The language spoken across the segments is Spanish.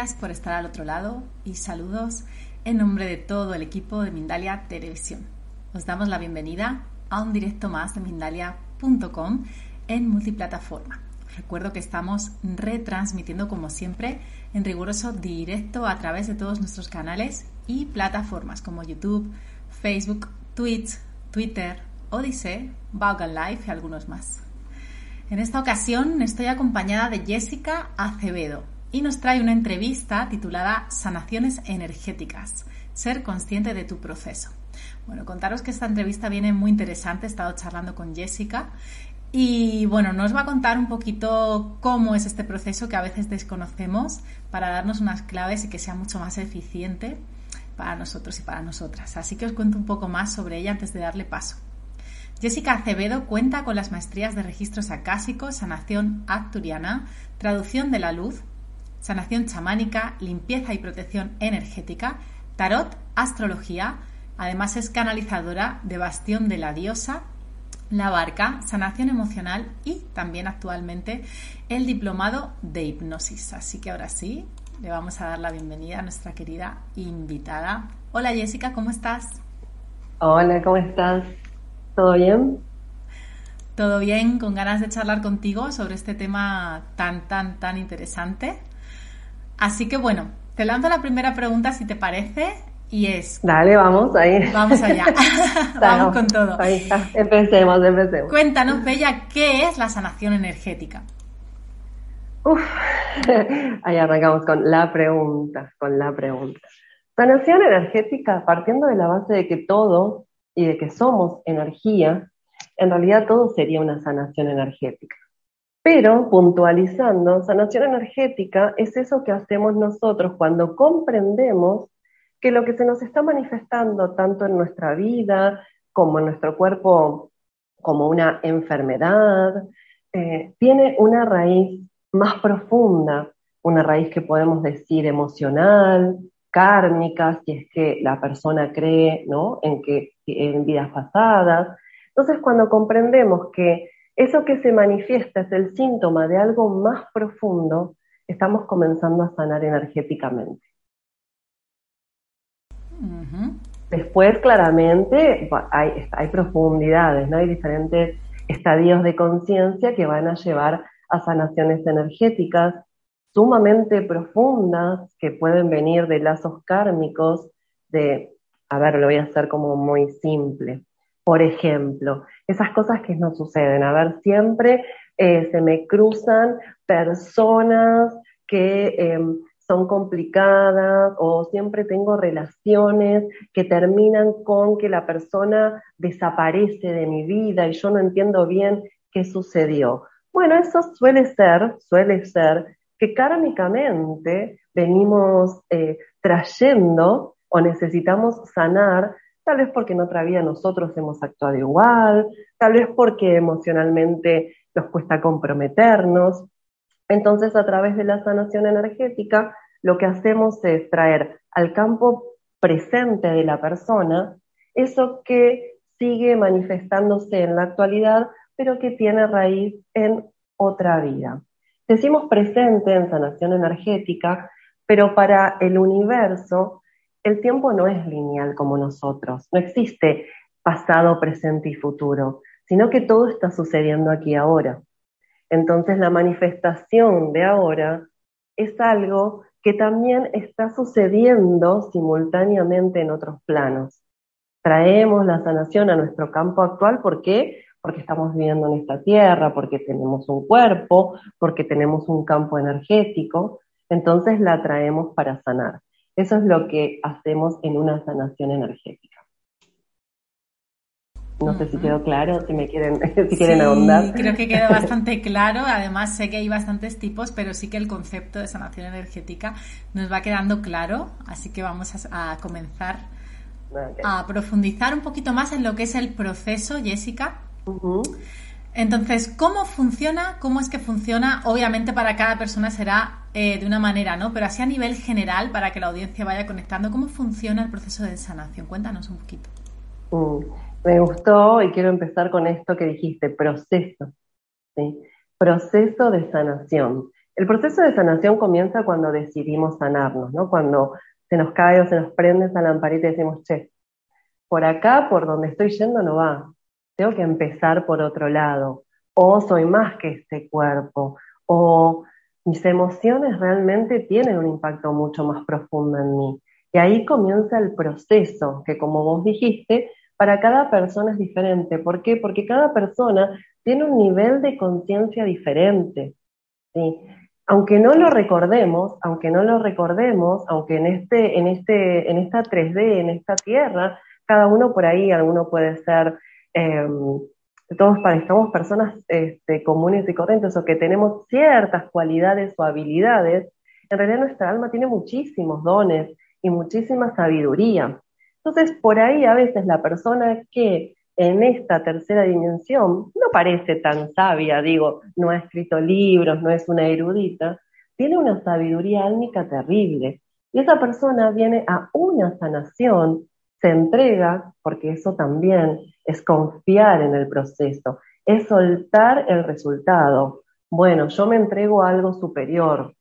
Por estar al otro lado y saludos en nombre de todo el equipo de Mindalia Televisión. Os damos la bienvenida a un directo más de Mindalia.com en multiplataforma. recuerdo que estamos retransmitiendo como siempre en riguroso directo a través de todos nuestros canales y plataformas como YouTube, Facebook, Twitch, Twitter, Odyssey, Vaughan Live y algunos más. En esta ocasión estoy acompañada de Jessica Acevedo y nos trae una entrevista titulada Sanaciones energéticas, ser consciente de tu proceso. Bueno, contaros que esta entrevista viene muy interesante, he estado charlando con Jessica y bueno, nos va a contar un poquito cómo es este proceso que a veces desconocemos para darnos unas claves y que sea mucho más eficiente para nosotros y para nosotras. Así que os cuento un poco más sobre ella antes de darle paso. Jessica Acevedo cuenta con las maestrías de registros acásicos, sanación acturiana, traducción de la luz, sanación chamánica, limpieza y protección energética, tarot, astrología, además es canalizadora de Bastión de la Diosa, la barca, sanación emocional y también actualmente el diplomado de hipnosis. Así que ahora sí, le vamos a dar la bienvenida a nuestra querida invitada. Hola Jessica, ¿cómo estás? Hola, ¿cómo estás? ¿Todo bien? Todo bien, con ganas de charlar contigo sobre este tema tan, tan, tan interesante. Así que bueno, te lanzo la primera pregunta si te parece y es... Dale, vamos, ahí. Vamos allá. vamos con todo. Ahí está, empecemos, empecemos. Cuéntanos, Bella, ¿qué es la sanación energética? Uf, ahí arrancamos con la pregunta, con la pregunta. Sanación energética, partiendo de la base de que todo y de que somos energía, en realidad todo sería una sanación energética. Pero puntualizando, sanación energética es eso que hacemos nosotros cuando comprendemos que lo que se nos está manifestando tanto en nuestra vida como en nuestro cuerpo como una enfermedad, eh, tiene una raíz más profunda, una raíz que podemos decir emocional, kármica, si es que la persona cree ¿no? en que en vidas pasadas. Entonces, cuando comprendemos que eso que se manifiesta es el síntoma de algo más profundo, estamos comenzando a sanar energéticamente. Después, claramente, hay, hay profundidades, ¿no? hay diferentes estadios de conciencia que van a llevar a sanaciones energéticas sumamente profundas que pueden venir de lazos kármicos, de a ver, lo voy a hacer como muy simple. Por ejemplo, esas cosas que no suceden. A ver, siempre eh, se me cruzan personas que em, son complicadas o siempre tengo relaciones que terminan con que la persona desaparece de mi vida y yo no entiendo bien qué sucedió. Bueno, eso suele ser, suele ser que kármicamente venimos eh, trayendo o necesitamos sanar, tal vez porque en otra vida nosotros hemos actuado igual, tal vez porque emocionalmente nos cuesta comprometernos. Entonces, a través de la sanación energética, lo que hacemos es traer al campo presente de la persona eso que sigue manifestándose en la actualidad, pero que tiene raíz en otra vida. Decimos presente en sanación energética, pero para el universo el tiempo no es lineal como nosotros, no existe pasado, presente y futuro, sino que todo está sucediendo aquí ahora. Entonces la manifestación de ahora es algo que también está sucediendo simultáneamente en otros planos. Traemos la sanación a nuestro campo actual, ¿por qué? Porque estamos viviendo en esta tierra, porque tenemos un cuerpo, porque tenemos un campo energético, entonces la traemos para sanar. Eso es lo que hacemos en una sanación energética. No sé si quedó claro, si me quieren, si quieren ahondar. Creo que quedó bastante claro. Además, sé que hay bastantes tipos, pero sí que el concepto de sanación energética nos va quedando claro. Así que vamos a, comenzar a profundizar un poquito más en lo que es el proceso, Jessica. Entonces, ¿cómo funciona? ¿Cómo es que funciona? Obviamente para cada persona será eh, de una manera, ¿no? Pero así a nivel general, para que la audiencia vaya conectando, ¿cómo funciona el proceso de sanación? Cuéntanos un poquito. Mm, me gustó y quiero empezar con esto que dijiste, proceso. ¿sí? Proceso de sanación. El proceso de sanación comienza cuando decidimos sanarnos, ¿no? Cuando se nos cae o se nos prende esa lamparita y decimos, che, por acá, por donde estoy yendo, no va. Tengo que empezar por otro lado. O soy más que este cuerpo. O mis emociones realmente tienen un impacto mucho más profundo en mí. Y ahí comienza el proceso, que como vos dijiste, para cada persona es diferente. ¿Por qué? Porque cada persona tiene un nivel de conciencia diferente. ¿sí? Aunque no lo recordemos, aunque no lo recordemos, aunque en, este, en, este, en esta 3D, en esta tierra, cada uno por ahí, alguno puede ser, em, todos parezcamos personas este, comunes y corrientes o que tenemos ciertas cualidades o habilidades, en realidad nuestra alma tiene muchísimos dones y muchísima sabiduría. Entonces, por ahí a veces la persona que en esta tercera dimensión no parece tan sabia, digo, no ha escrito libros, no es una erudita, tiene una sabiduría álmica terrible. Y esa persona viene a una sanación se entrega, porque eso también es confiar en el proceso, es soltar el resultado. Bueno, yo me entrego a algo superior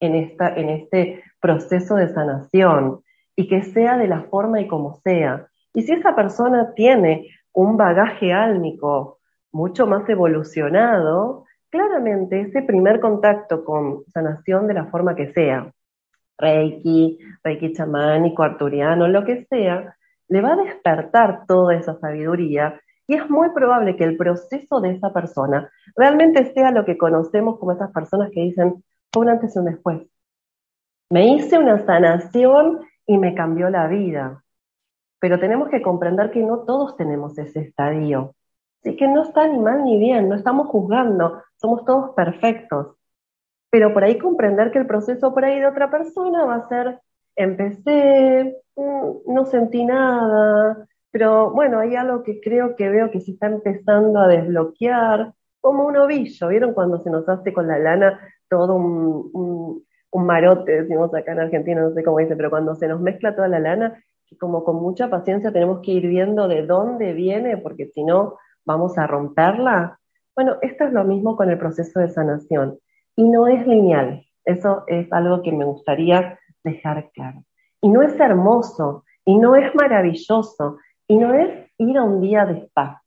en, esta, en este proceso de sanación y que sea de la forma y como sea. Y si esa persona tiene un bagaje álmico mucho más evolucionado, claramente ese primer contacto con sanación de la forma que sea, reiki, reiki chamánico, arturiano, lo que sea, le va a despertar toda esa sabiduría y es muy probable que el proceso de esa persona realmente sea lo que conocemos como esas personas que dicen, fue un antes y un después. Me hice una sanación y me cambió la vida. Pero tenemos que comprender que no todos tenemos ese estadio. Así que no está ni mal ni bien, no estamos juzgando, somos todos perfectos pero por ahí comprender que el proceso por ahí de otra persona va a ser, empecé, mm, no sentí nada, pero bueno, hay algo que creo que veo que se está empezando a desbloquear, como un ovillo, ¿vieron cuando se nos hace con la lana todo un, un, marote, decimos acá en Argentina, no sé cómo dice, pero cuando se nos mezcla toda la lana, que como con mucha paciencia tenemos que ir viendo de dónde viene, porque si no vamos a romperla. Bueno, esto es lo mismo con el proceso de sanación y no es lineal. Eso es algo que me gustaría dejar claro. Y no es hermoso, y no es maravilloso, y no es ir a un día de spa.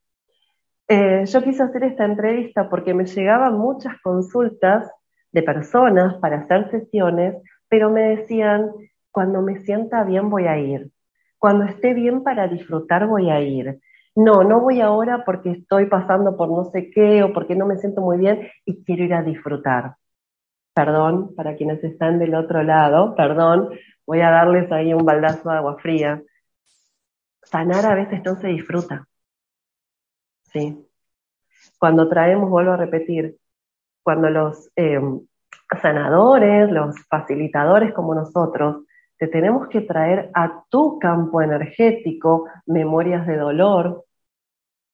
Eh, yo quise hacer esta entrevista porque me llegaban muchas consultas de personas para hacer sesiones, pero me decían, cuando me sienta bien voy a ir, cuando esté bien para disfrutar voy a ir. No, no voy ahora porque estoy pasando por no sé qué o porque no me siento muy bien y quiero ir a disfrutar perdón, para quienes están del otro lado, perdón, voy a darles ahí un baldazo de agua fría. Sanar a veces no se disfruta. Sí. Cuando traemos, vuelvo a repetir, cuando los em, sanadores, los facilitadores como nosotros, te tenemos que traer a tu campo energético memorias de dolor,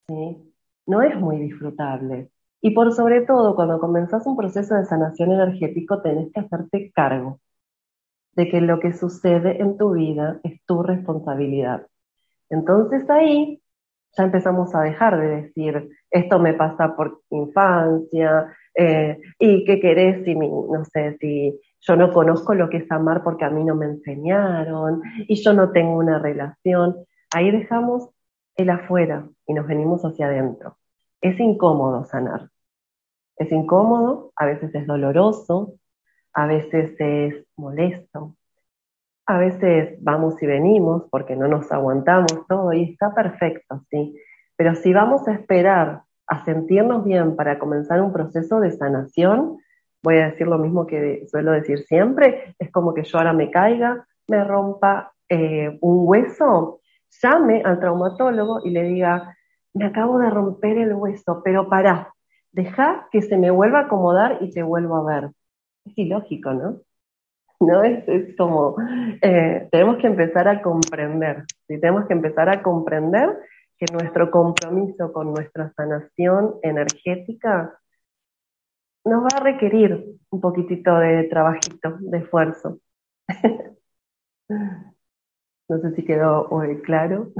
no es muy disfrutable. Y por sobre todo, cuando comenzás un proceso de sanación energético, tenés que hacerte cargo de que lo que sucede en tu vida es tu responsabilidad. Entonces ahí ya empezamos a dejar de decir, esto me pasa por infancia, eh, y qué querés si, no sé, si yo no conozco lo que es amar porque a mí no me enseñaron, y yo no tengo una relación. Ahí dejamos el afuera y nos venimos hacia adentro. Es incómodo sanar. Es incómodo, a veces es doloroso, a veces es molesto, a veces vamos y venimos porque no nos aguantamos todo y está perfecto, sí. Pero si vamos a esperar a sentirnos bien para comenzar un proceso de sanación, voy a decir lo mismo que suelo decir siempre, es como que yo ahora me caiga, me rompa eh, un hueso, llame al traumatólogo y le diga, me acabo de romper el hueso, pero para, deja que se me vuelva a acomodar y te vuelvo a ver. Es ilógico, ¿no? ¿No? Es, es como, eh, tenemos que empezar a comprender, ¿sí? tenemos que empezar a comprender que nuestro compromiso con nuestra sanación energética nos va a requerir un poquitito de trabajito, de esfuerzo. no sé si quedó claro.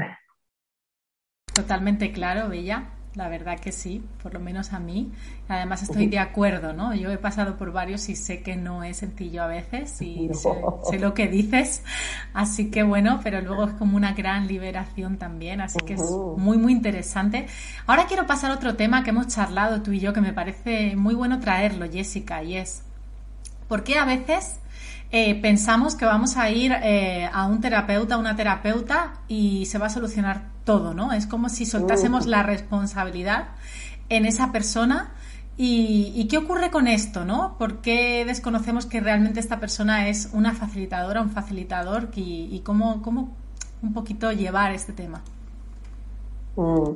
Totalmente claro, Bella. la verdad que sí, por lo menos a mí. Además estoy de acuerdo, ¿no? Yo he pasado por varios y sé que no es sencillo a veces y sé, lo que dices, así que bueno, pero luego es como una gran liberación también, así que es muy, muy interesante. Ahora quiero pasar a otro tema que hemos charlado tú y yo, que me parece muy bueno traerlo, Jessica, y es, ¿por qué a veces eh, pensamos que vamos a ir eh, a un terapeuta, a una terapeuta y se va a solucionar todo, ¿no? Es como si soltásemos la responsabilidad en esa persona. ¿Y, qué ocurre con esto, no? ¿Por qué desconocemos que realmente esta persona es una facilitadora, un facilitador? ¿Y, cómo, cómo, un poquito llevar este tema? Mm,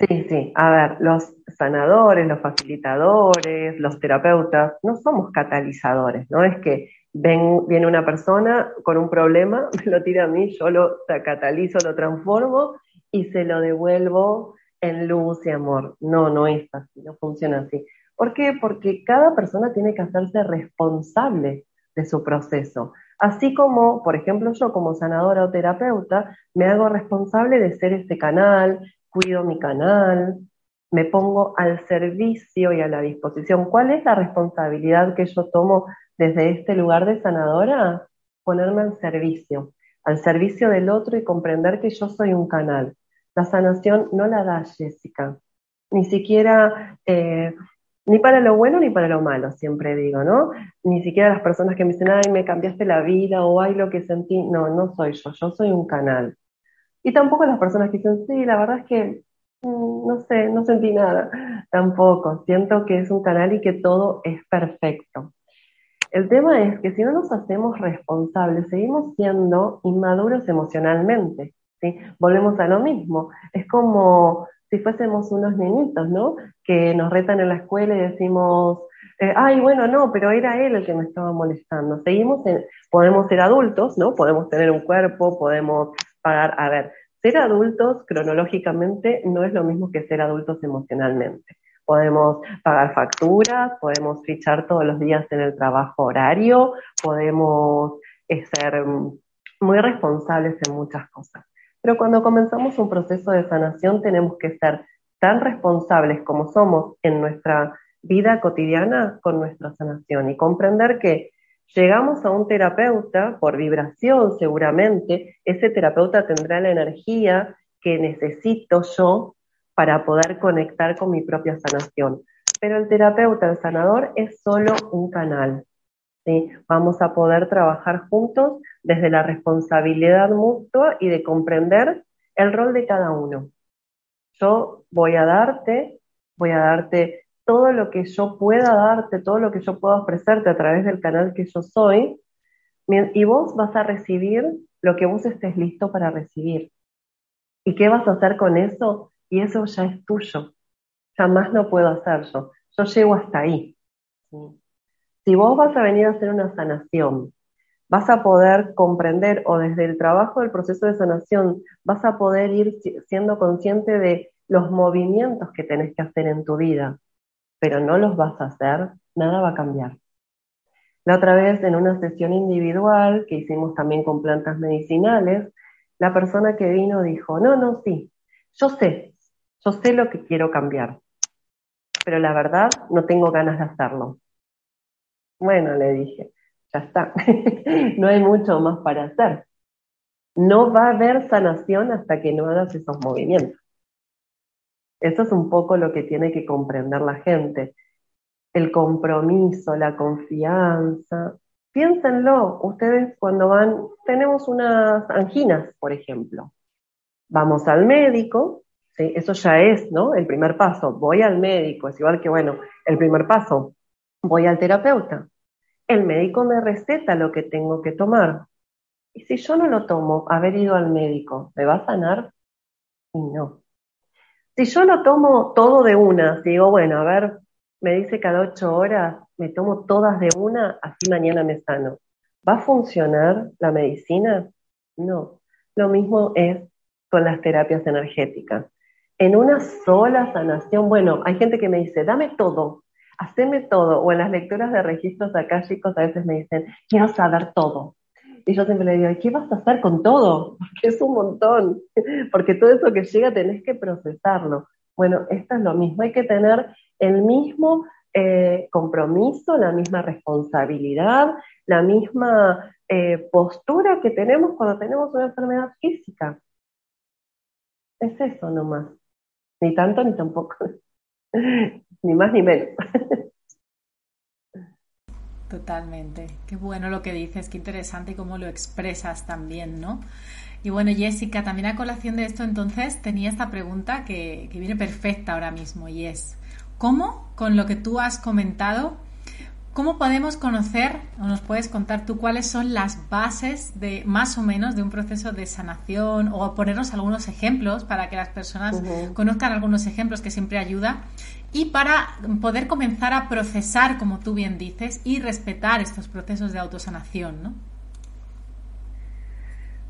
sí, sí. A ver, los sanadores, los facilitadores, los terapeutas, no somos catalizadores, ¿no? Es que Ven, viene una persona con un problema, me lo tira a mí, yo lo catalizo, lo transformo y se lo devuelvo en luz y amor. No, no es así, no funciona así. ¿Por qué? Porque cada persona tiene que hacerse responsable de su proceso. Así como, por ejemplo, yo como sanadora o terapeuta, me hago responsable de ser este canal, cuido mi canal, me pongo al servicio y a la disposición. ¿Cuál es la responsabilidad que yo tomo desde este lugar de sanadora, ponerme al servicio, al servicio del otro y comprender que yo soy un canal. La sanación no la da Jessica, ni siquiera, eh, ni para lo bueno ni para lo malo, siempre digo, ¿no? Ni siquiera las personas que me dicen, ay, me cambiaste la vida o ay, lo que sentí. No, no soy yo, yo soy un canal. Y tampoco las personas que dicen, sí, la verdad es que mm, no sé, no sentí nada. Tampoco, siento que es un canal y que todo es perfecto. El tema es que si no nos hacemos responsables, seguimos siendo inmaduros emocionalmente. ¿sí? Volvemos a lo mismo. Es como si fuésemos unos niñitos, ¿no? Que nos retan en la escuela y decimos, eh, ay, bueno, no, pero era él el que me estaba molestando. Seguimos, en, podemos ser adultos, ¿no? Podemos tener un cuerpo, podemos pagar, a ver, ser adultos cronológicamente no es lo mismo que ser adultos emocionalmente podemos pagar facturas, podemos fichar todos los días en el trabajo horario, podemos eh, ser muy responsables en muchas cosas. Pero cuando comenzamos un proceso de sanación tenemos que ser tan responsables como somos en nuestra vida cotidiana con nuestra sanación y comprender que llegamos a un terapeuta por vibración seguramente, ese terapeuta tendrá la energía que necesito yo para poder conectar con mi propia sanación. Pero el terapeuta, el sanador, es solo un canal. ¿sí? Vamos a poder trabajar juntos desde la responsabilidad mutua y de comprender el rol de cada uno. Yo voy a darte, voy a darte todo lo que yo pueda darte, todo lo que yo pueda ofrecerte a través del canal que yo soy, y vos vas a recibir lo que vos estés listo para recibir. ¿Y qué vas a hacer con eso? Y eso ya es tuyo. Jamás no puedo hacer yo. Yo llego hasta ahí. Si vos vas a venir a hacer una sanación, vas a poder comprender o desde el trabajo del proceso de sanación vas a poder ir siendo consciente de los movimientos que tenés que hacer en tu vida, pero no los vas a hacer, nada va a cambiar. La otra vez en una sesión individual que hicimos también con plantas medicinales, la persona que vino dijo, no, no, sí, yo sé, yo sé lo que quiero cambiar, pero la verdad no tengo ganas de hacerlo. Bueno, le dije, ya está, no hay mucho más para hacer. No va a haber sanación hasta que no hagas esos movimientos. Eso es un poco lo que tiene que comprender la gente. El compromiso, la confianza. Piénsenlo, ustedes cuando van, tenemos unas anginas, por ejemplo. Vamos al médico, eso ya es, ¿no? El primer paso, voy al médico, es igual que, bueno, el primer paso, voy al terapeuta. El médico me receta lo que tengo que tomar. Y si yo no lo tomo, haber ido al médico, ¿me va a sanar? Y no. Si yo lo tomo todo de una, digo, bueno, a ver, me dice cada ocho horas, me tomo todas de una, así mañana me sano. ¿Va a funcionar la medicina? No. Lo mismo es con las terapias energéticas en una sola sanación. Bueno, hay gente que me dice, dame todo, haceme todo. O en las lecturas de registros acá, chicos, a veces me dicen, quiero saber todo. Y yo siempre le digo, ¿qué vas a hacer con todo? Porque es un montón. Porque todo eso que llega tenés que procesarlo. Bueno, esto es lo mismo, hay que tener el mismo eh, compromiso, la misma responsabilidad, la misma eh, postura que tenemos cuando tenemos una enfermedad física. Es eso nomás. Ni tanto ni tampoco. ni más ni menos. Totalmente. Qué bueno lo que dices, qué interesante y cómo lo expresas también, ¿no? Y bueno, Jessica, también a colación de esto, entonces tenía esta pregunta que, que viene perfecta ahora mismo y es, ¿Cómo, con lo que tú has comentado, cómo podemos conocer o nos puedes contar tú cuáles son las bases de más o menos de un proceso de sanación o ponernos algunos ejemplos para que las personas conozcan algunos ejemplos que siempre ayuda. Y para poder comenzar a procesar, como tú bien dices, y respetar estos procesos de autosanación, ¿no?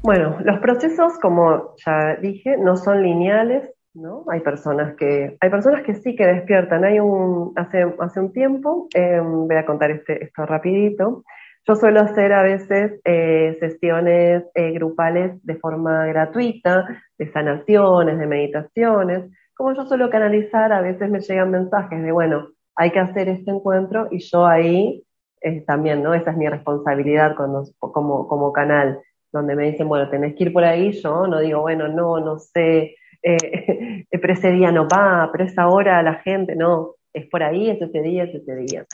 Bueno, los procesos, como ya dije, no son lineales, ¿no? Hay personas que, hay personas que sí que despiertan. Hay un, hace, hace un tiempo, em, voy a contar este, esto rapidito. Yo suelo hacer a veces eh, sesiones eh, grupales de forma gratuita, de sanaciones, de meditaciones. Como yo suelo canalizar, a veces me llegan mensajes de, bueno, hay que hacer este encuentro y yo ahí eh, también, ¿no? Esa es mi responsabilidad como, como canal, donde me dicen, bueno, tenés que ir por ahí, yo no digo, bueno, no, no sé, pero ese día no va, pero esa hora la gente, no, es por ahí, es ese día, es ese día.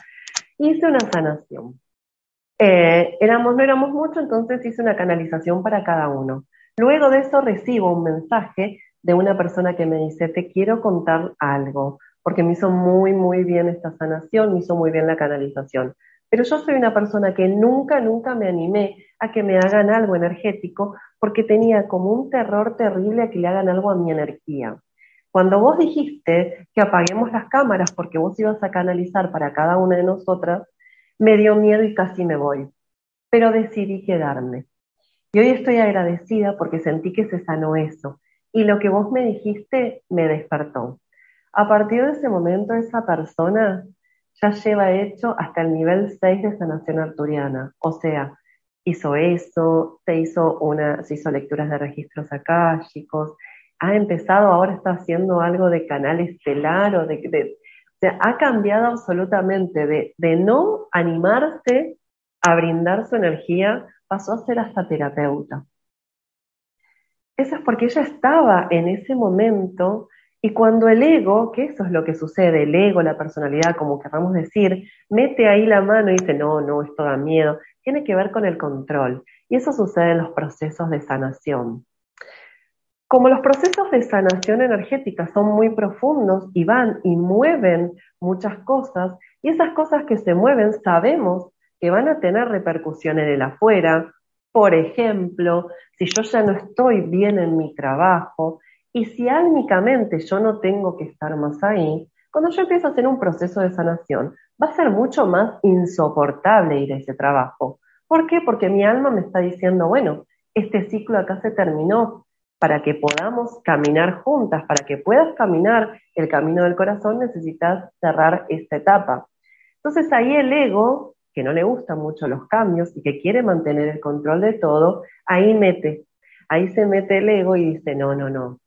Hice una sanación. Eh, éramos, no éramos mucho, entonces hice una canalización para cada uno. Luego de eso recibo un mensaje de una persona que me dice, te quiero contar algo, porque me hizo muy, muy bien esta sanación, me hizo muy bien la canalización. Pero yo soy una persona que nunca, nunca me animé a que me hagan algo energético porque tenía como un terror terrible a que le hagan algo a mi energía. Cuando vos dijiste que apaguemos las cámaras porque vos ibas a canalizar para cada una de nosotras, me dio miedo y casi me voy. Pero decidí quedarme. Y hoy estoy agradecida porque sentí que se sanó eso. Y lo que vos me dijiste me despertó. A partir de ese momento, esa persona ya lleva hecho hasta el nivel 6 de sanación arturiana. O sea, hizo eso, se hizo, una, hizo lecturas de registros akáshicos, ha empezado, ahora está haciendo algo de canal estelar o de, o sea, ha cambiado absolutamente de, de no animarse a brindar su energía, pasó a ser hasta terapeuta. Eso es porque ella estaba en ese momento y cuando el ego, que eso es lo que sucede, el ego, la personalidad, como queramos decir, mete ahí la mano y dice, no, no, esto da miedo, tiene que ver con el control. Y eso sucede en los procesos de sanación. Como los procesos de sanación energética son muy profundos y van y mueven muchas cosas, y esas cosas que se mueven sabemos que van a tener repercusión en el afuera. Por ejemplo, si yo ya no estoy bien en mi trabajo y si álmicamente yo no tengo que estar más ahí, cuando yo empiezo a hacer un proceso de sanación, va a ser mucho más insoportable ir a ese trabajo. ¿Por qué? Porque mi alma me está diciendo, bueno, este ciclo acá se terminó. Para que podamos caminar juntas, para que puedas caminar el camino del corazón, necesitas cerrar esta etapa. Entonces ahí el ego, que no le gustan mucho los cambios y que quiere mantener el control de todo, ahí mete, ahí se mete el ego y dice, no, no, no,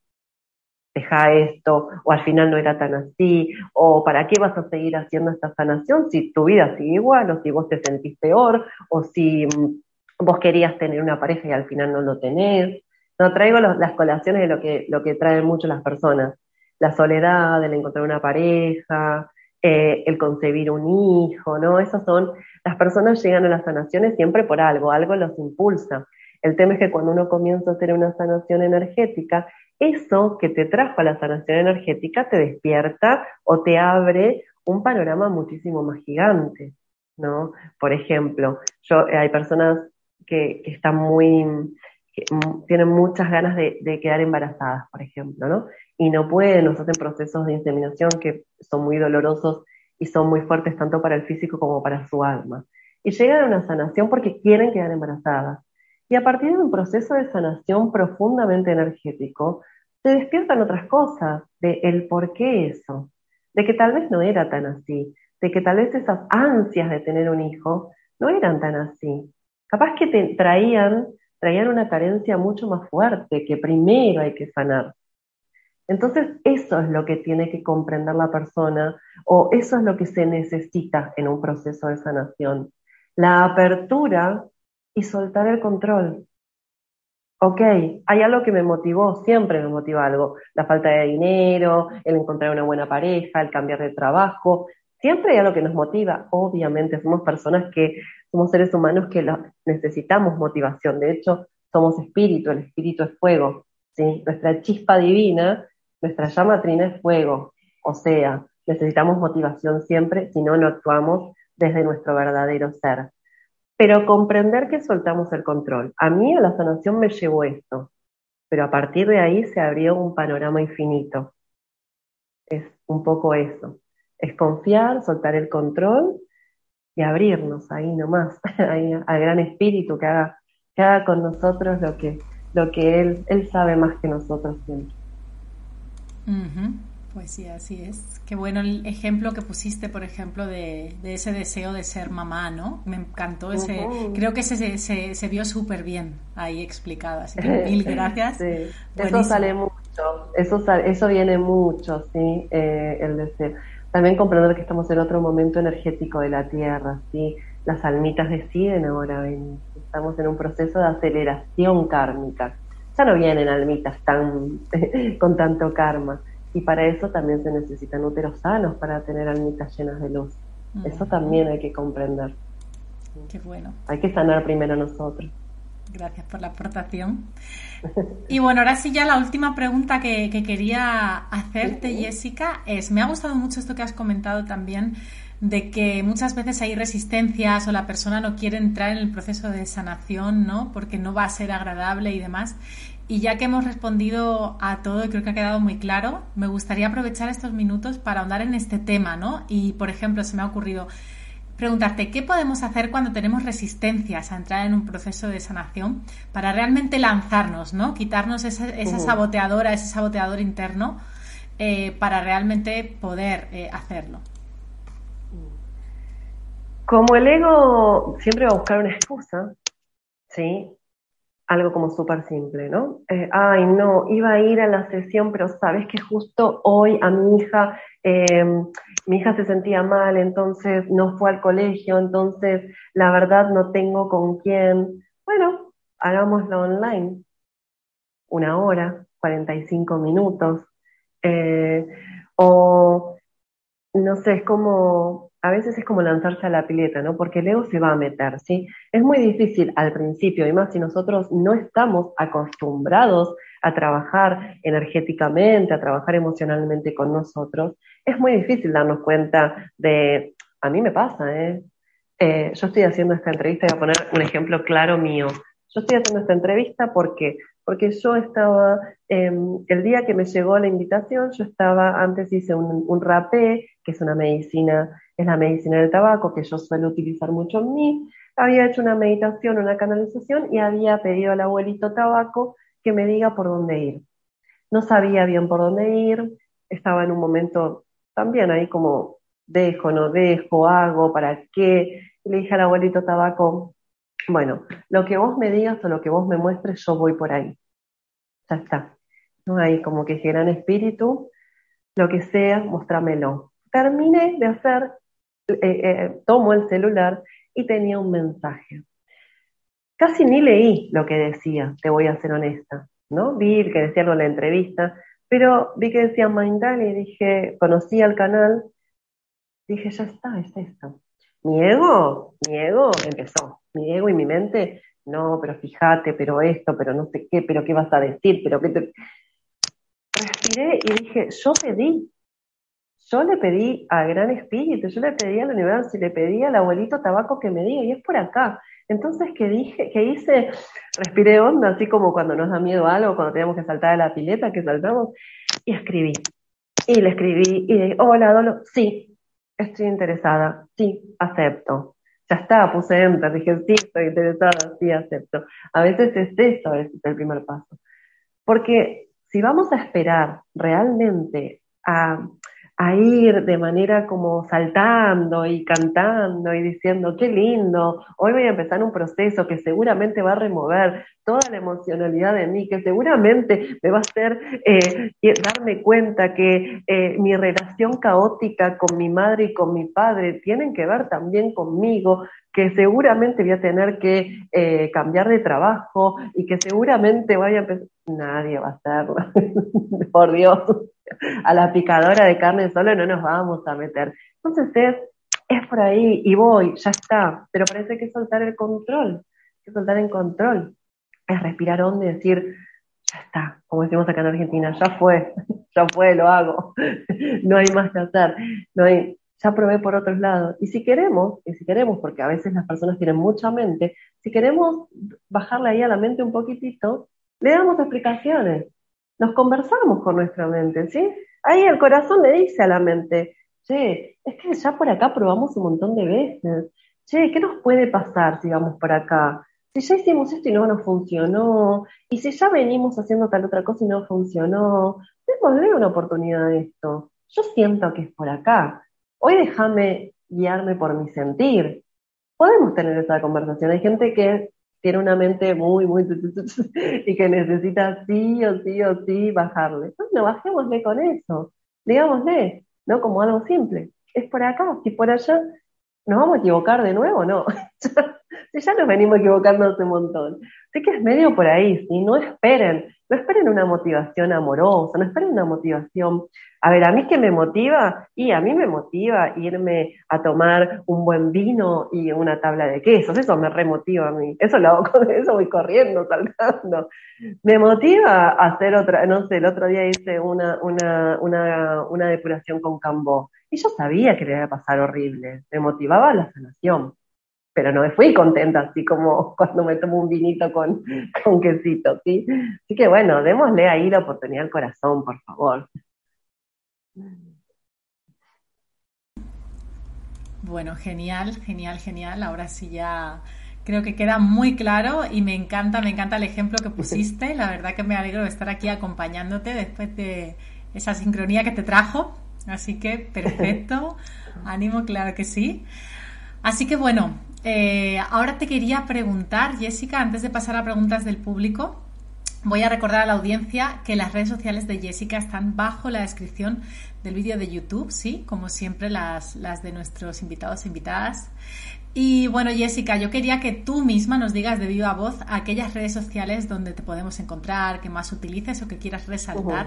deja esto, o al final no era tan así, o para qué vas a seguir haciendo esta sanación si tu vida sigue igual, o si vos te sentís peor, o si mm, vos querías tener una pareja y al final no lo tenés. No traigo las colaciones de lo que, lo que traen mucho las personas. La soledad, el encontrar una pareja, eh, el concebir un hijo, ¿no? Esas son, las personas llegan a las sanaciones siempre por algo, algo los impulsa. El tema es que cuando uno comienza a hacer una sanación energética, eso que te trajo a la sanación energética te despierta o te abre un panorama muchísimo más gigante, ¿no? Por ejemplo, yo, hay personas que, están muy, tienen muchas ganas de, quedar embarazadas, por ejemplo, ¿no? Y no pueden, nos hacen procesos de inseminación que son muy dolorosos y son muy fuertes tanto para el físico como para su alma. Y llegan a una sanación porque quieren quedar embarazadas. Y a partir de un proceso de sanación profundamente energético, se despiertan otras cosas de el por qué eso, de que tal vez no era tan así, de que tal vez esas ansias de tener un hijo no eran tan así. Capaz que te traían, traían una carencia mucho más fuerte que primero hay que sanar. Entonces, eso es lo que tiene que comprender la persona o eso es lo que se necesita en un proceso de sanación. La apertura y soltar el control. Ok, hay algo que me motivó, siempre me motiva algo, la falta de dinero, el encontrar una buena pareja, el cambiar de trabajo, siempre hay algo que nos motiva. Obviamente somos personas que somos seres humanos que necesitamos motivación, de hecho somos espíritu, el espíritu es fuego, ¿sí? Nuestra chispa divina nuestra llama trina es fuego, o sea, necesitamos motivación siempre, si no, no actuamos desde nuestro verdadero ser. Pero comprender que soltamos el control. A mí a la sanación me llevó esto, pero a partir de ahí se abrió un panorama infinito. Es un poco eso. Es confiar, soltar el control y abrirnos ahí nomás, ahí, al gran espíritu que haga, que haga con nosotros lo que, lo que él, él sabe más que nosotros siempre. Pues sí, así es. Qué bueno el ejemplo que pusiste, por ejemplo, de, ese deseo de ser mamá, ¿no? Me encantó ese. Creo que se, se, se vio súper bien ahí explicado. Así que mil gracias. Eso sale mucho, eso, eso viene mucho, sí, eh, el deseo. También comprender que estamos en otro momento energético de la Tierra, sí. Las almitas deciden ahora venir. Estamos en un proceso de aceleración kármica ya no vienen almitas tan, con tanto karma. Y para eso también se necesitan úteros sanos para tener almitas llenas de luz. Eso también hay que comprender. Qué bueno. Hay que sanar primero nosotros. Gracias por la aportación. Y bueno, ahora sí ya la última pregunta que, que quería hacerte, Jessica, es, me ha gustado mucho esto que has comentado también de que muchas veces hay resistencias o la persona no quiere entrar en el proceso de sanación, ¿no? Porque no va a ser agradable y demás. Y ya que hemos respondido a todo y creo que ha quedado muy claro, me gustaría aprovechar estos minutos para ahondar en este tema, ¿no? Y, por ejemplo, se me ha ocurrido preguntarte qué podemos hacer cuando tenemos resistencias a entrar en un proceso de sanación para realmente lanzarnos, ¿no? Quitarnos esa, saboteadora, ese saboteador interno eh, para realmente poder eh, hacerlo. Como el ego siempre va a buscar una excusa, ¿sí? Algo como súper simple, ¿no? Eh, ay, no, iba a ir a la sesión, pero sabes que justo hoy a mi hija, em, mi hija se sentía mal, entonces no fue al colegio, entonces la verdad no tengo con quién. Bueno, hagámoslo online. Una hora, 45 minutos. Eh, o, no sé, es como a veces es como lanzarse a la pileta, ¿no? Porque el ego se va a meter, ¿sí? Es muy difícil al principio, y más si nosotros no estamos acostumbrados a trabajar energéticamente, a trabajar emocionalmente con nosotros, es muy difícil darnos cuenta de, a mí me pasa, ¿eh? eh yo estoy haciendo esta entrevista, voy a poner un ejemplo claro mío. Yo estoy haciendo esta entrevista porque porque yo estaba, em, el día que me llegó la invitación, yo estaba, antes hice un, un rapé, que es una medicina es la medicina del tabaco, que yo suelo utilizar mucho en mí. Había hecho una meditación, una canalización y había pedido al abuelito tabaco que me diga por dónde ir. No sabía bien por dónde ir, estaba en un momento también ahí como dejo, no dejo, hago, para qué. le dije al abuelito tabaco, bueno, lo que vos me digas o lo que vos me muestres, yo voy por ahí. Ya está. ¿No? Ahí como que gran espíritu, lo que sea, mostrámelo. Terminé de hacer eh, eh, tomo el celular y tenía un mensaje. Casi ni leí lo que decía, te voy a ser honesta, ¿no? Vi que decía algo en la entrevista, pero vi que decía Mindal y dije, conocí al canal, dije, ya está, es esto. Mi ego, mi ego empezó, mi ego y mi mente, no, pero fíjate, pero esto, pero no sé qué, pero qué vas a decir, pero qué te... Respiré y dije, yo pedí, yo le pedí a Gran Espíritu, yo le pedí al universo y le pedí al abuelito tabaco que me diga, y es por acá. Entonces, ¿qué dije? ¿Qué hice? Respiré onda, así como cuando nos da miedo algo, cuando tenemos que saltar de la pileta, que saltamos, y escribí. Y le escribí, y dije, hola, Dolo, sí, estoy interesada, sí, acepto. Ya está, puse enter, dije, sí, estoy interesada, sí, acepto. A veces es eso, es el primer paso. Porque si vamos a esperar realmente a a ir de manera como saltando y cantando y diciendo, qué lindo, hoy voy a empezar un proceso que seguramente va a remover toda la emocionalidad de mí, que seguramente me va a hacer eh, darme cuenta que eh, mi relación caótica con mi madre y con mi padre tienen que ver también conmigo, que seguramente voy a tener que eh, cambiar de trabajo y que seguramente vaya a empezar... Nadie va a hacerlo, por Dios a la picadora de carne solo no nos vamos a meter. Entonces es, es por ahí y voy, ya está. Pero parece que soltar el control, que soltar el control. Es respirar hondo y decir, ya está, como decimos acá en Argentina, ya fue, ya fue, lo hago. no hay más que hacer. No hay, ya probé por otros lados. Y si queremos, y si queremos, porque a veces las personas tienen mucha mente, si queremos bajarle ahí a la mente un poquitito, le damos explicaciones nos conversamos con nuestra mente, ¿sí? Ahí el corazón le dice a la mente, che, es que ya por acá probamos un montón de veces, che, ¿qué nos puede pasar si vamos por acá? Si ya hicimos esto y no nos funcionó, y si ya venimos haciendo tal otra cosa y no funcionó, démosle una oportunidad a esto. Yo siento que es por acá. Hoy déjame guiarme por mi sentir. Podemos tener esa conversación. Hay gente que tiene una mente muy, muy, y que necesita sí o sí o sí bajarle. Bueno, bajémosle con eso, digámosle, ¿no? Como algo simple. Es por acá, si por allá, ¿nos vamos a equivocar de nuevo? No. si ya nos venimos equivocando hace un montón. Así que es medio por ahí, ¿sí? No esperen, no esperen una motivación amorosa, no esperen una motivación. A ver, a mí que me motiva, y a mí me motiva irme a tomar un buen vino y una tabla de quesos, eso me remotiva a mí, eso lo hago con eso, voy corriendo, saltando. Me motiva hacer otra, no sé, el otro día hice una, una, una, una depuración con cambó, y yo sabía que le iba a pasar horrible, me motivaba la sanación, pero no me fui contenta así como cuando me tomo un vinito con, con quesito, ¿sí? Así que bueno, démosle ahí la oportunidad al corazón, por favor. Bueno, genial, genial, genial. Ahora sí ya creo que queda muy claro y me encanta, me encanta el ejemplo que pusiste. La verdad que me alegro de estar aquí acompañándote después de esa sincronía que te trajo. Así que perfecto, ánimo, claro que sí. Así que bueno, eh, ahora te quería preguntar, Jessica, antes de pasar a preguntas del público, Voy a recordar a la audiencia que las redes sociales de Jessica están bajo la descripción del vídeo de YouTube, sí, como siempre las, las de nuestros invitados e invitadas. Y bueno, Jessica, yo quería que tú misma nos digas de viva voz aquellas redes sociales donde te podemos encontrar, que más utilices o que quieras resaltar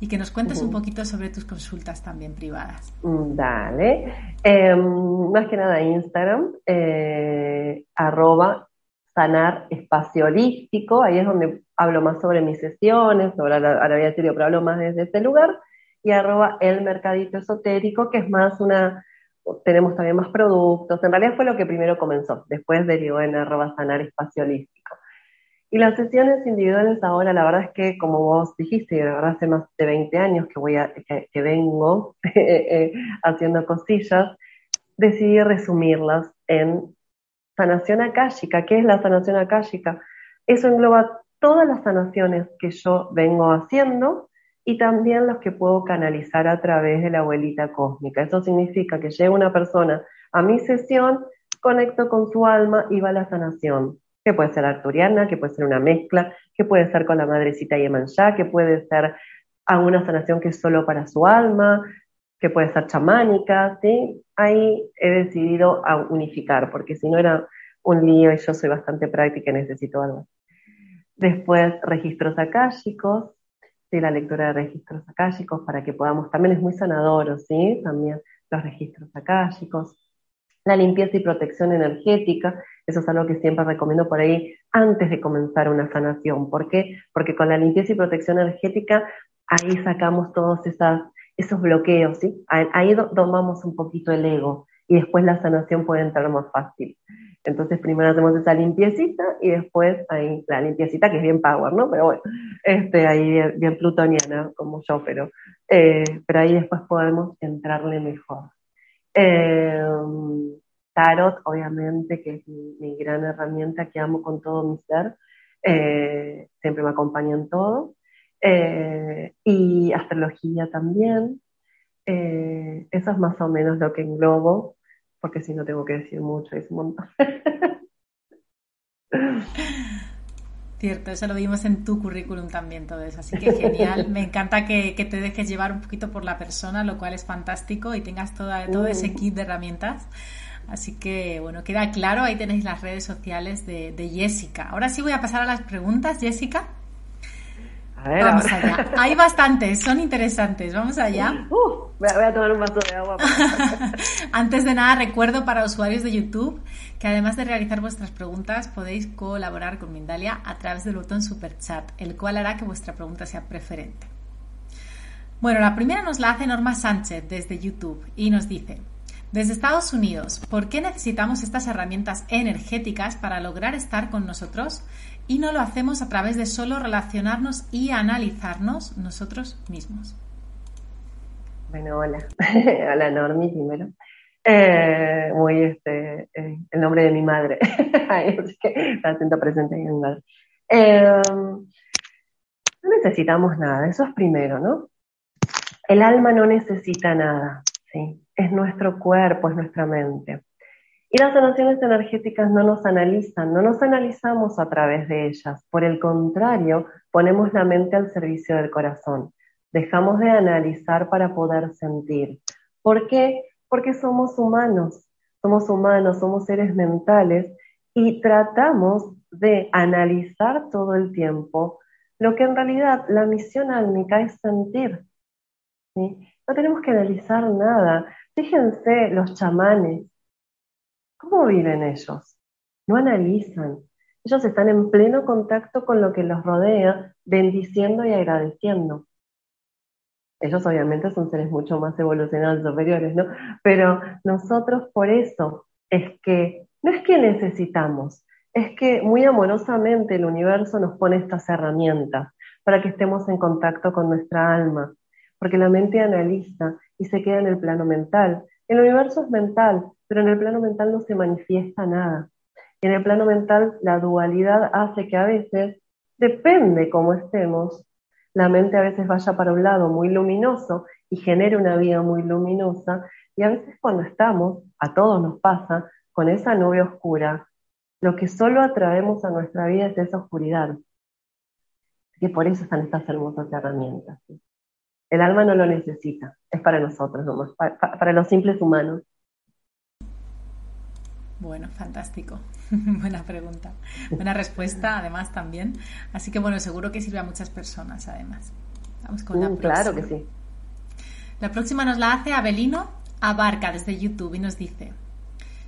y que nos cuentes un poquito sobre tus consultas también privadas. Mm, dale. Em, más que nada Instagram, eh, arroba sanar espacio holístico, ahí es donde hablo más sobre mis sesiones, sobre la, la vida pero hablo más desde este lugar, y arroba el mercadito esotérico, que es más una, tenemos también más productos, en realidad fue lo que primero comenzó, después derivó en arroba sanar espacio holístico. Y las sesiones individuales ahora, la verdad es que, como vos dijiste, y la verdad hace más de 20 años que, voy a, que, vengo eh, haciendo cosillas, decidí resumirlas en sanación akáshica. ¿Qué es la sanación akáshica? Eso engloba todas las sanaciones que yo vengo haciendo y también las que puedo canalizar a través de la abuelita cósmica. Eso significa que llega una persona a mi sesión, conecto con su alma y va a la sanación, que puede ser arturiana, que puede ser una mezcla, que puede ser con la madrecita Yemanjá, que puede ser alguna sanación que es solo para su alma, que puede ser chamánica, ¿sí? Ahí he decidido unificar, porque si no era un lío y yo soy bastante práctica y necesito algo. Después, registros akáshicos, ¿sí? la lectura de registros akáshicos para que podamos, también es muy sanador, ¿sí? También los registros akáshicos. La limpieza y protección energética, eso es algo que siempre recomiendo por ahí antes de comenzar una sanación. ¿Por qué? Porque con la limpieza y protección energética, ahí sacamos todos esas esos bloqueos, ¿sí? Ahí domamos un poquito el ego y después la sanación puede entrar más fácil. Entonces primero hacemos esa limpiecita y después ahí la limpiecita que es bien power, ¿no? Pero bueno, este, ahí bien, plutoniana como yo, pero, eh, pero ahí después podemos entrarle mejor. Em, tarot, obviamente, que es mi, gran herramienta que amo con todo mi ser, eh, siempre me acompaña en todo. Eh, y astrología también. Eh, eso es más o menos lo que englobo, porque si no tengo que decir mucho, es un montón. Cierto, eso lo vimos en tu currículum también todo eso, así que genial. Me encanta que, te dejes llevar un poquito por la persona, lo cual es fantástico y tengas toda, todo ese mm. kit de herramientas. Así que, bueno, queda claro, ahí tenéis las redes sociales de, de Jessica. Ahora sí voy a pasar a las preguntas, Jessica. Vamos allá. Hay bastantes, son interesantes. Vamos allá. Uh, voy a tomar un vaso de agua. Antes de nada, recuerdo para usuarios de YouTube que además de realizar vuestras preguntas, podéis colaborar con Mindalia a través del botón Super Chat, el cual hará que vuestra pregunta sea preferente. Bueno, la primera nos la hace Norma Sánchez desde YouTube y nos dice, desde Estados Unidos, ¿por qué necesitamos estas herramientas energéticas para lograr estar con nosotros y no lo hacemos a través de solo relacionarnos y analizarnos nosotros mismos? Bueno, hola. hola Normi primero. Eh, muy este, eh, el nombre de mi madre. Así que está atento presente en el eh, No necesitamos nada, eso es primero, ¿no? El alma no necesita nada, ¿sí? Es nuestro cuerpo, es nuestra mente. Y las sanaciones energéticas no nos analizan, no nos analizamos a través de ellas. Por el contrario, ponemos la mente al servicio del corazón. Dejamos de analizar para poder sentir. ¿Por qué? Porque somos humanos, somos humanos, somos seres mentales y tratamos de analizar todo el tiempo lo que en realidad la misión álmica es sentir. No tenemos que analizar nada. Fíjense los chamanes, ¿cómo viven ellos? No analizan. Ellos están en pleno contacto con lo que los rodea, bendiciendo y agradeciendo. Ellos obviamente son seres mucho más evolucionados, superiores, ¿no? Pero nosotros por eso es que, no es que necesitamos, es que muy amorosamente el universo nos pone estas herramientas para que estemos en contacto con nuestra alma, porque la mente analiza y se queda en el plano mental. El universo es mental, pero en el plano mental no se manifiesta nada. En el plano mental la dualidad hace que a veces, depende cómo estemos, la mente a veces vaya para un lado muy luminoso y genere una vida muy luminosa, y a veces cuando estamos, a todos nos pasa, con esa nube oscura, lo que solo atraemos a nuestra vida es esa oscuridad. Y por eso están estas hermosas herramientas. El alma no lo necesita, es para nosotros nomás, para, los simples humanos. Bueno, fantástico. Buena pregunta. Buena respuesta, además, también. Así que, bueno, seguro que sirve a muchas personas, además. Vamos con la mm, próxima. Claro que sí. La próxima nos la hace Abelino Abarca desde YouTube y nos dice: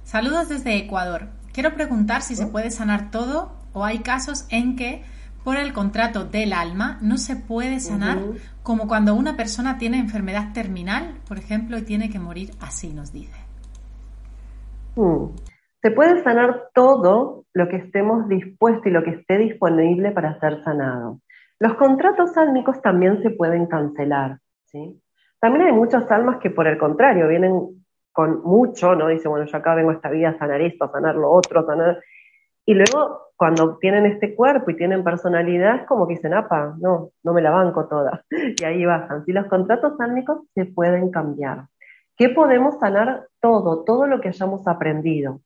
Saludos desde Ecuador. Quiero preguntar si se oh. puede sanar todo o hay casos en que por el contrato del alma no se puede sanar, como cuando una persona tiene enfermedad terminal, por ejemplo, y tiene que morir así, nos dice. Hmm. Se puede sanar todo lo que estemos dispuestos y lo que esté disponible para ser sanado. Los contratos álmicos también se pueden cancelar, ¿sí? También hay muchas almas que por el contrario vienen con mucho, ¿no? Dice, bueno, yo acá vengo a esta vida a sanar esto, a sanar lo otro, a sanar... Y luego cuando tienen este cuerpo y tienen personalidad, es como que dicen, apa, no, no me la banco toda. Y ahí bajan. Si los contratos álmicos se pueden cambiar. ¿Qué podemos sanar? Todo, todo lo que hayamos aprendido.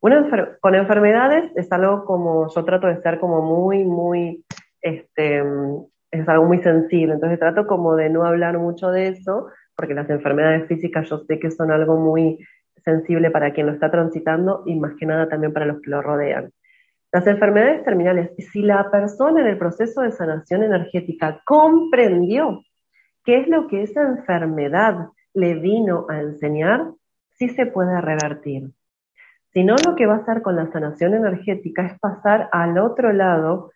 con enfermedades es algo como, yo trato de ser como muy, muy, este, es algo muy sensible, entonces trato como de no hablar mucho de eso, porque las enfermedades físicas yo sé que son algo muy sensible para quien lo está transitando y más que nada también para los que lo rodean. Las enfermedades terminales, si la persona en el proceso de sanación energética comprendió qué es lo que esa enfermedad le vino a enseñar, sí se puede revertir. Si no, lo que va a hacer con la sanación energética es pasar al otro lado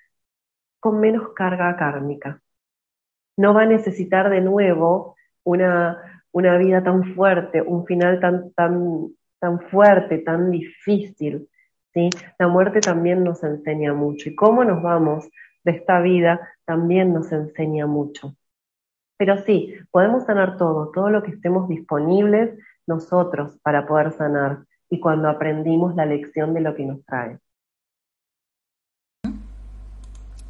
con menos carga kármica. No va a necesitar de nuevo una, una vida tan fuerte, un final tan, tan, tan fuerte, tan difícil, la muerte también nos enseña mucho y cómo nos vamos de esta vida también nos enseña mucho. Pero sí, podemos sanar todo, todo lo que estemos disponibles nosotros para poder sanar y cuando aprendimos la lección de lo que nos trae.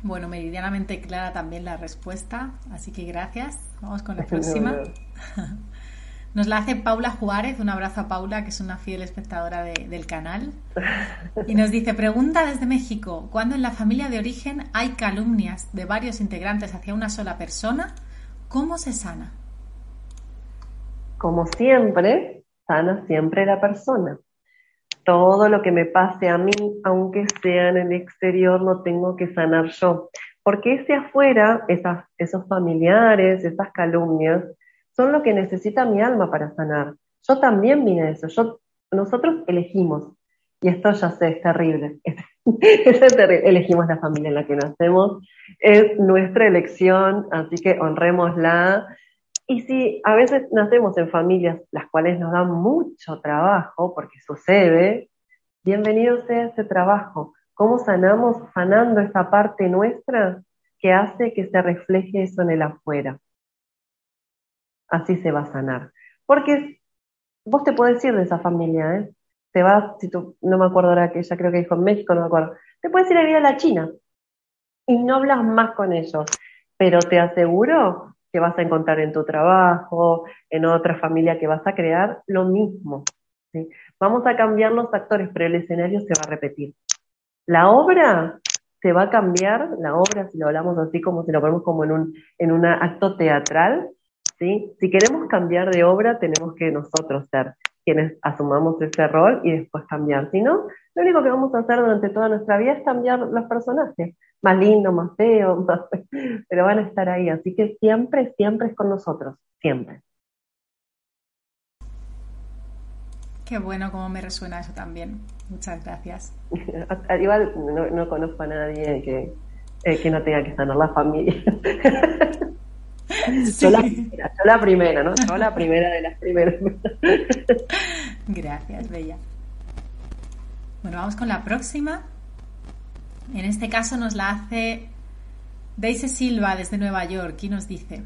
Bueno, meridianamente clara también la respuesta, así que gracias. Vamos con la próxima. Nos la hace Paula Juárez, un abrazo a Paula, que es una fiel espectadora del canal. Y nos dice, pregunta desde México, ¿cuándo en la familia de origen hay calumnias de varios integrantes hacia una sola persona? ¿Cómo se sana? Como siempre, sana siempre la persona. Todo lo que me pase a mí, aunque sea en el exterior, lo tengo que sanar yo. Porque ese afuera, esos familiares, esas calumnias, son lo que necesita mi alma para sanar. Yo también vine eso. Nosotros elegimos, y esto ya sé, es terrible. Es, terrible. Elegimos la familia en la que nacemos, es nuestra elección, así que honrémosla. Y si a veces nacemos en familias las cuales nos dan mucho trabajo, porque sucede, bienvenido sea ese trabajo. ¿Cómo sanamos? Sanando esa parte nuestra que hace que se refleje eso en el afuera así se va a sanar. Porque vos te puedes ir de esa familia, ¿eh? Te vas, si tú, no me acuerdo ahora que ella creo que dijo en México, no me acuerdo, te puedes ir a vivir a la China y no hablas más con ellos, pero te aseguro que vas a encontrar en tu trabajo, en otra familia que vas a crear, lo mismo. Vamos a cambiar los actores, pero el escenario se va a repetir. La obra se va a cambiar, la obra, si lo hablamos así como si lo ponemos como en un en un acto teatral, si queremos cambiar de obra, tenemos que nosotros ser quienes asumamos ese rol y después cambiar. Si no, lo único que vamos a hacer durante toda nuestra vida es cambiar los personajes, más lindo, más feo, más... pero van a estar ahí. Así que siempre, siempre es con nosotros, siempre. Qué bueno cómo me resuena eso también. Muchas gracias. Igual no, conozco a nadie que, eh, que no tenga que sanar la familia. Yo, la primera, ¿no? Yo la primera de las primeras. Gracias, Bella. Bueno, vamos con la próxima. En este caso nos la hace Daisy Silva desde Nueva York y nos dice,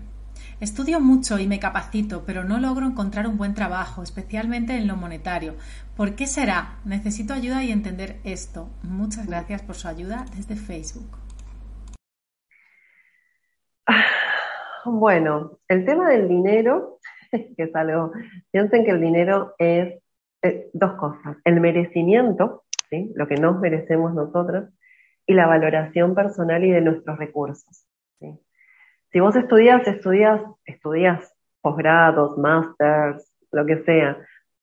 estudio mucho y me capacito, pero no logro encontrar un buen trabajo, especialmente en lo monetario. ¿Por qué será? Necesito ayuda y entender esto. Muchas gracias por su ayuda desde Facebook. Bueno, el tema del dinero, que es algo, piensen que el dinero es eh, dos cosas, el merecimiento, ¿sí? lo que nos merecemos nosotros, y la valoración personal y de nuestros recursos. ¿sí? Si vos estudias, estudias, estudias posgrados, másters, lo que sea,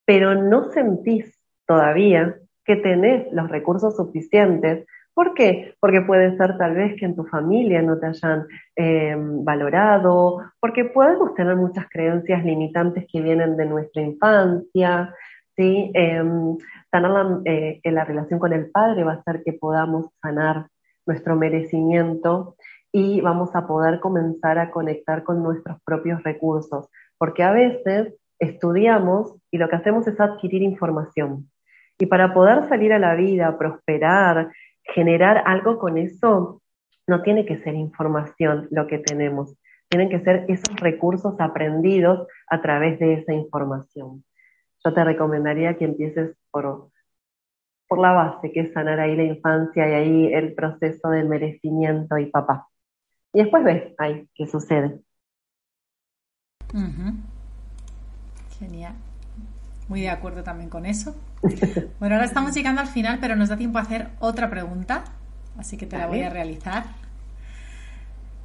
pero no sentís todavía que tenés los recursos suficientes ¿Por qué? Porque puede ser tal vez que en tu familia no te hayan eh, valorado, porque podemos tener muchas creencias limitantes que vienen de nuestra infancia, ¿sí? Em, sanar la, eh, la relación con el padre va a hacer que podamos sanar nuestro merecimiento y vamos a poder comenzar a conectar con nuestros propios recursos, porque a veces estudiamos y lo que hacemos es adquirir información. Y para poder salir a la vida, prosperar, generar algo con eso no tiene que ser información lo que tenemos, tienen que ser esos recursos aprendidos a través de esa información. Yo te recomendaría que empieces por, por la base, que es sanar ahí la infancia y ahí el proceso del merecimiento y papá. Y después ves ahí qué sucede. Genial. Muy de acuerdo también con eso. Bueno, ahora estamos llegando al final, pero nos da tiempo a hacer otra pregunta, así que te la voy a realizar.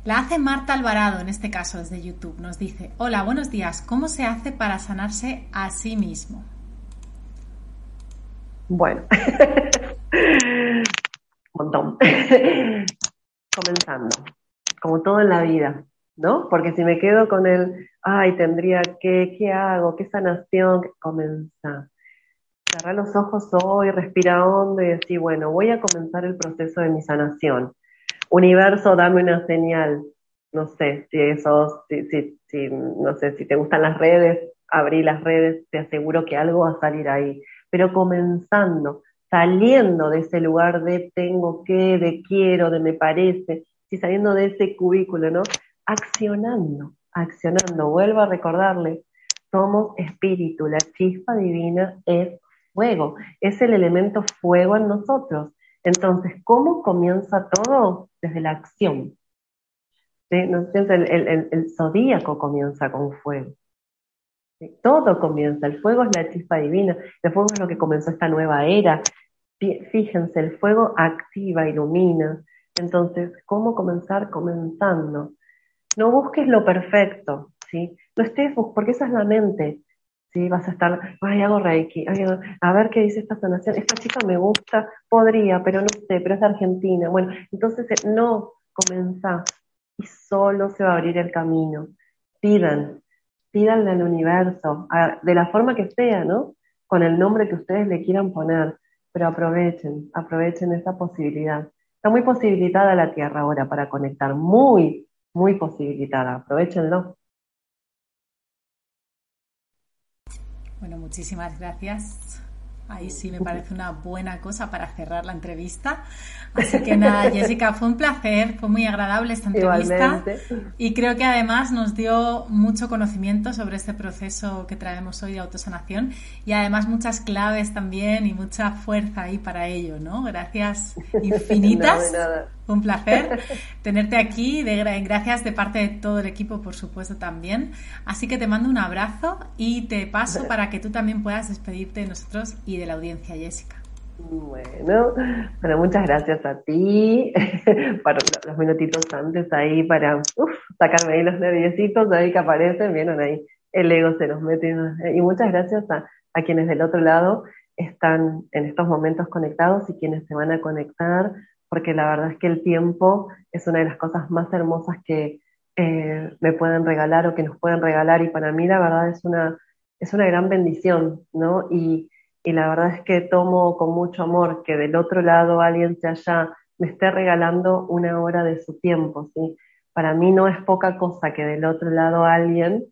La hace Marta Alvarado, en este caso desde YouTube. Nos dice, hola, buenos días, ¿cómo se hace para sanarse a sí mismo? Bueno, montón. Comenzando, como todo en la vida, ¿no? Porque si me quedo con el, ay, tendría que, ¿qué hago? ¿Qué sanación? Comienza. Cerrar los ojos hoy, respira hondo y decir, bueno, voy a comenzar el proceso de mi sanación. Universo, dame una señal. No sé, si eso, si, si, no sé, si te gustan las redes, abrí las redes, te aseguro que algo va a salir ahí. Pero comenzando, saliendo de ese lugar de tengo que, de quiero, de me parece, y saliendo de ese cubículo, ¿no? accionando, accionando. Vuelvo a recordarle, somos espíritu, la chispa divina es fuego, es el elemento fuego en nosotros. Entonces, ¿cómo comienza todo? Desde la acción. ¿Sí? el, el, zodíaco comienza con fuego. Todo comienza, el fuego es la chispa divina, el fuego es lo que comenzó esta nueva era. Fíjense, el fuego activa, ilumina. Entonces, ¿cómo comenzar? Comenzando. No busques lo perfecto, ¿sí? No estés, porque esa es la mente. ¿Sí? Vas a estar, ay, hago Reiki, a ver qué dice esta sanación. Esta chica me gusta, podría, pero no sé, pero es de Argentina. Bueno, entonces eh, no, comenzá y solo se va a abrir el camino. Pidan, pídanle al universo, de la forma que sea, ¿no? Con el nombre que ustedes le quieran poner, pero aprovechen, aprovechen esa posibilidad. Está muy posibilitada la Tierra ahora para conectar, muy, muy posibilitada, aprovechenlo. Bueno, muchísimas gracias. Ahí sí me parece una buena cosa para cerrar la entrevista. Así que nada, Jessica, fue un placer, fue muy agradable esta entrevista. Y creo que además nos dio mucho conocimiento sobre este proceso que traemos hoy de autosanación y además muchas claves también y mucha fuerza ahí para ello, ¿no? Gracias infinitas. Un placer tenerte aquí, de, gracias de parte de todo el equipo, por supuesto, también. Así que te mando un abrazo y te paso para que tú también puedas despedirte de nosotros y de la audiencia, Jessica. Bueno, bueno, muchas gracias a ti para los minutitos antes ahí para sacarme ahí los nerviositos ahí que aparecen, vieron ahí, el ego se nos mete. Y muchas gracias a, a quienes del otro lado están en estos momentos conectados y quienes se van a conectar porque la verdad es que el tiempo es una de las cosas más hermosas que eh, me pueden regalar o que nos pueden regalar y para mí la verdad es una, es una gran bendición, ¿no? Y, la verdad es que tomo con mucho amor que del otro lado alguien se allá me esté regalando una hora de su tiempo, ¿sí? Para mí no es poca cosa que del otro lado alguien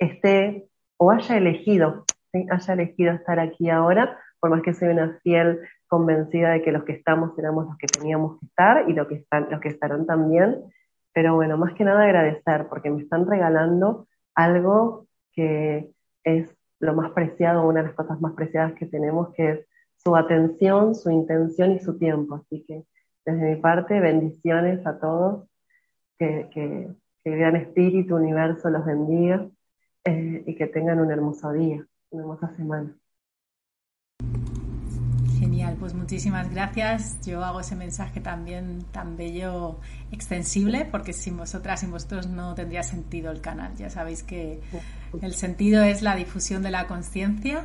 esté o haya elegido, haya elegido estar aquí ahora, por más que soy una fiel convencida de que los que estamos éramos los que teníamos que estar y los que, están, los que estarán también. Pero bueno, más que nada agradecer porque me están regalando algo que es lo más preciado, una de las cosas más preciadas que tenemos, que es su atención, su intención y su tiempo. Así que desde mi parte, bendiciones a todos, que, que, el gran espíritu, universo los bendiga eh, y que tengan un hermoso día, una hermosa semana. Genial, pues muchísimas gracias. Yo hago ese mensaje también tan bello, extensible, porque sin vosotras, sin vosotros no tendría sentido el canal. Ya sabéis que el sentido es la difusión de la conciencia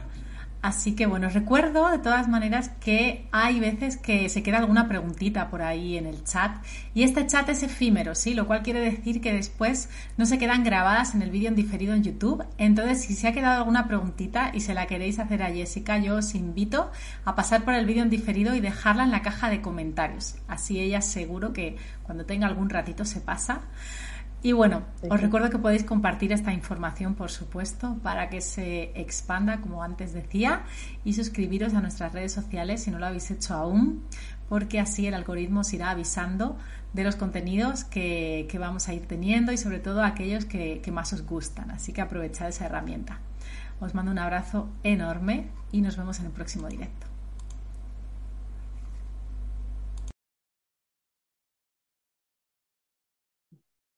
Así que bueno, recuerdo de todas maneras que hay veces que se queda alguna preguntita por ahí en el chat y este chat es efímero, ¿sí? Lo cual quiere decir que después no se quedan grabadas en el vídeo en diferido en YouTube. Entonces, si se ha quedado alguna preguntita y se la queréis hacer a Jessica, yo os invito a pasar por el vídeo en diferido y dejarla en la caja de comentarios. Así ella seguro que cuando tenga algún ratito se pasa. Y bueno, os recuerdo que podéis compartir esta información, por supuesto, para que se expanda, como antes decía, y suscribiros a nuestras redes sociales si no lo habéis hecho aún, porque así el algoritmo os irá avisando de los contenidos que, vamos a ir teniendo y sobre todo aquellos que, que más os gustan. Así que aprovechad esa herramienta. Os mando un abrazo enorme y nos vemos en el próximo directo.